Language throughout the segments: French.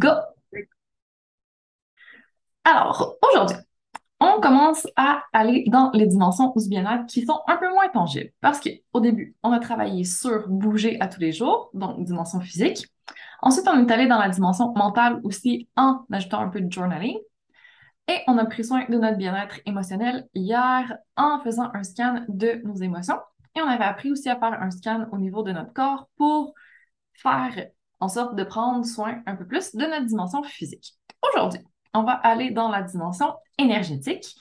go! Alors, aujourd'hui, on commence à aller dans les dimensions du bien-être qui sont un peu moins tangibles. Parce qu'au début, on a travaillé sur bouger à tous les jours, donc dimension physique. Ensuite, on est allé dans la dimension mentale aussi en ajoutant un peu de journaling. Et on a pris soin de notre bien-être émotionnel hier en faisant un scan de nos émotions. Et on avait appris aussi à faire un scan au niveau de notre corps pour faire en sorte de prendre soin un peu plus de notre dimension physique. Aujourd'hui, on va aller dans la dimension énergétique,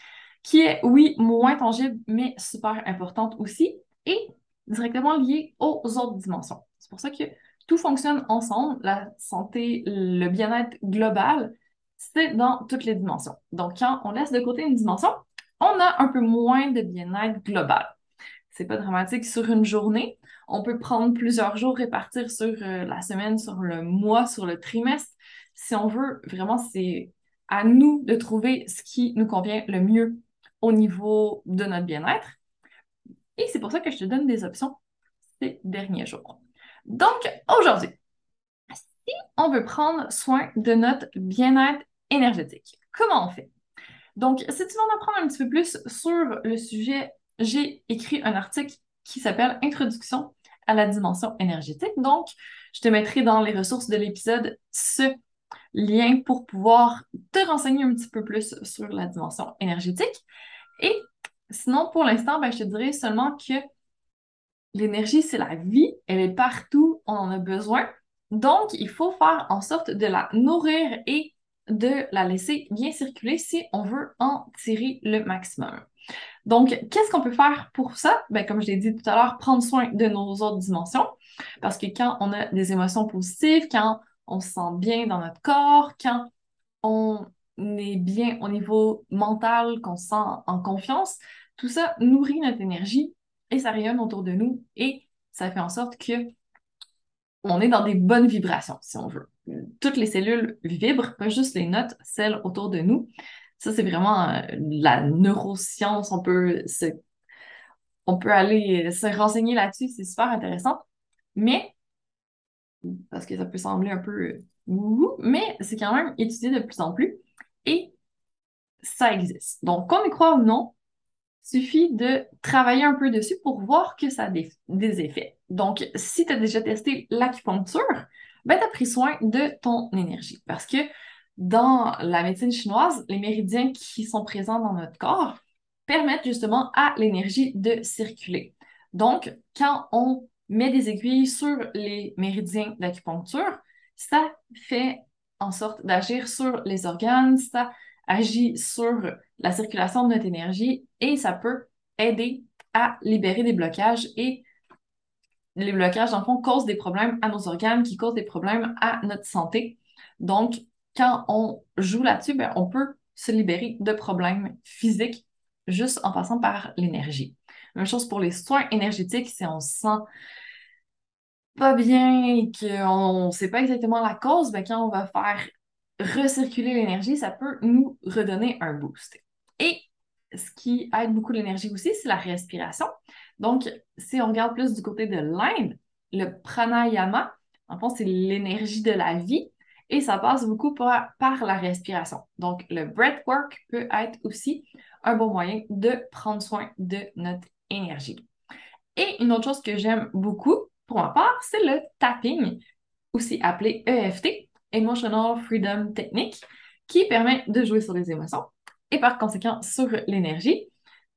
qui est, oui, moins tangible, mais super importante aussi, et directement liée aux autres dimensions. C'est pour ça que tout fonctionne ensemble, la santé, le bien-être global, c'est dans toutes les dimensions. Donc, quand on laisse de côté une dimension, on a un peu moins de bien-être global. C'est pas dramatique sur une journée. On peut prendre plusieurs jours, répartir sur euh, la semaine, sur le mois, sur le trimestre. Si on veut, vraiment, c'est à nous de trouver ce qui nous convient le mieux au niveau de notre bien-être. Et c'est pour ça que je te donne des options ces derniers jours. Donc, aujourd'hui, si on veut prendre soin de notre bien-être énergétique, comment on fait? Donc, si tu veux en apprendre un petit peu plus sur le sujet, j'ai écrit un article qui s'appelle Introduction à la dimension énergétique. Donc, je te mettrai dans les ressources de l'épisode ce lien pour pouvoir te renseigner un petit peu plus sur la dimension énergétique. Et sinon, pour l'instant, ben, je te dirais seulement que l'énergie, c'est la vie, elle est partout, on en a besoin. Donc, il faut faire en sorte de la nourrir et de la laisser bien circuler si on veut en tirer le maximum. Donc, qu'est-ce qu'on peut faire pour ça? Ben, comme je l'ai dit tout à l'heure, prendre soin de nos autres dimensions. Parce que quand on a des émotions positives, quand on se sent bien dans notre corps, quand on est bien au niveau mental, qu'on se sent en confiance, tout ça nourrit notre énergie et ça rayonne autour de nous et ça fait en sorte que on est dans des bonnes vibrations, si on veut. Toutes les cellules vibrent, pas juste les notes, celles autour de nous. Ça, c'est vraiment euh, la neuroscience. On peut aller se renseigner là-dessus, c'est super intéressant. Mais parce que ça peut sembler un peu euh, mais c'est quand même étudié de plus en plus et ça existe. Donc, qu'on y croit ou non, suffit de travailler un peu dessus pour voir que ça a des, effets. Donc, si tu as déjà testé l'acupuncture, ben, tu as pris soin de ton énergie parce que dans la médecine chinoise, les méridiens qui sont présents dans notre corps permettent justement à l'énergie de circuler. Donc, quand on met des aiguilles sur les méridiens d'acupuncture, ça fait en sorte d'agir sur les organes, ça agit sur la circulation de notre énergie et ça peut aider à libérer des blocages et les blocages, dans le fond, causent des problèmes à nos organes, qui causent des problèmes à notre santé. Donc, quand on joue là-dessus, ben, on peut se libérer de problèmes physiques juste en passant par l'énergie. Même chose pour les soins énergétiques, si on se sent pas bien et qu'on ne sait pas exactement la cause, ben quand on va faire recirculer l'énergie, ça peut nous redonner un boost. Et ce qui aide beaucoup l'énergie aussi, c'est la respiration. Donc, si on regarde plus du côté de l'Inde, le pranayama, en fond, c'est l'énergie de la vie et ça passe beaucoup par, la respiration. Donc, le breathwork peut être aussi un bon moyen de prendre soin de notre énergie. Et une autre chose que j'aime beaucoup, pour ma part, c'est le tapping, aussi appelé EFT, Emotional Freedom Technique, qui permet de jouer sur les émotions et par conséquent sur l'énergie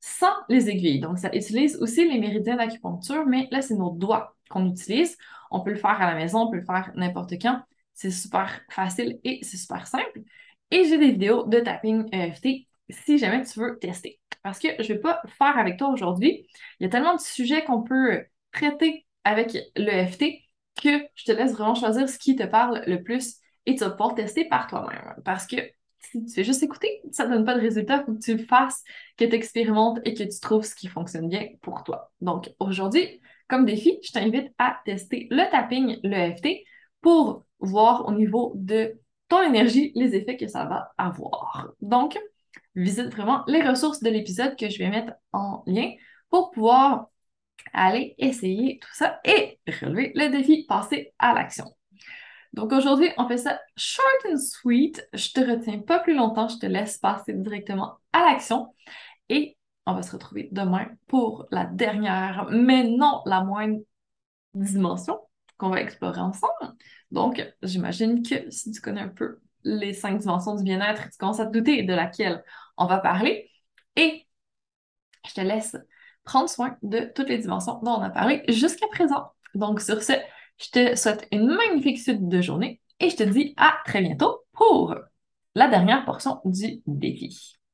sans les aiguilles. Donc, ça utilise aussi les méridiens d'acupuncture, mais là, c'est nos doigts qu'on utilise. On peut le faire à la maison, on peut le faire n'importe quand. C'est super facile et c'est super simple. Et j'ai des vidéos de tapping EFT si jamais tu veux tester. Parce que je ne vais pas faire avec toi aujourd'hui. Il y a tellement de sujets qu'on peut traiter avec l'EFT que je te laisse vraiment choisir ce qui te parle le plus et tu vas pouvoir tester par toi-même. Parce que si tu fais juste écouter, ça ne donne pas de résultat. Il faut que tu le fasses, que tu expérimentes et que tu trouves ce qui fonctionne bien pour toi. Donc aujourd'hui, comme défi, je t'invite à tester le tapping, l'EFT, pour voir au niveau de ton énergie les effets que ça va avoir. Donc, visite vraiment les ressources de l'épisode que je vais mettre en lien pour pouvoir aller essayer tout ça et relever le défi, passer à l'action. Donc aujourd'hui, on fait ça short and sweet. Je te retiens pas plus longtemps, je te laisse passer directement à l'action et on va se retrouver demain pour la dernière, mais non la moindre dimension qu'on va explorer ensemble. Donc, j'imagine que si tu connais un peu les cinq dimensions du bien-être, tu commences à te douter de laquelle on va parler. Et je te laisse prendre soin de toutes les dimensions dont on a parlé jusqu'à présent. Donc, sur ce, je te souhaite une magnifique suite de journée et je te dis à très bientôt pour la dernière portion du défi.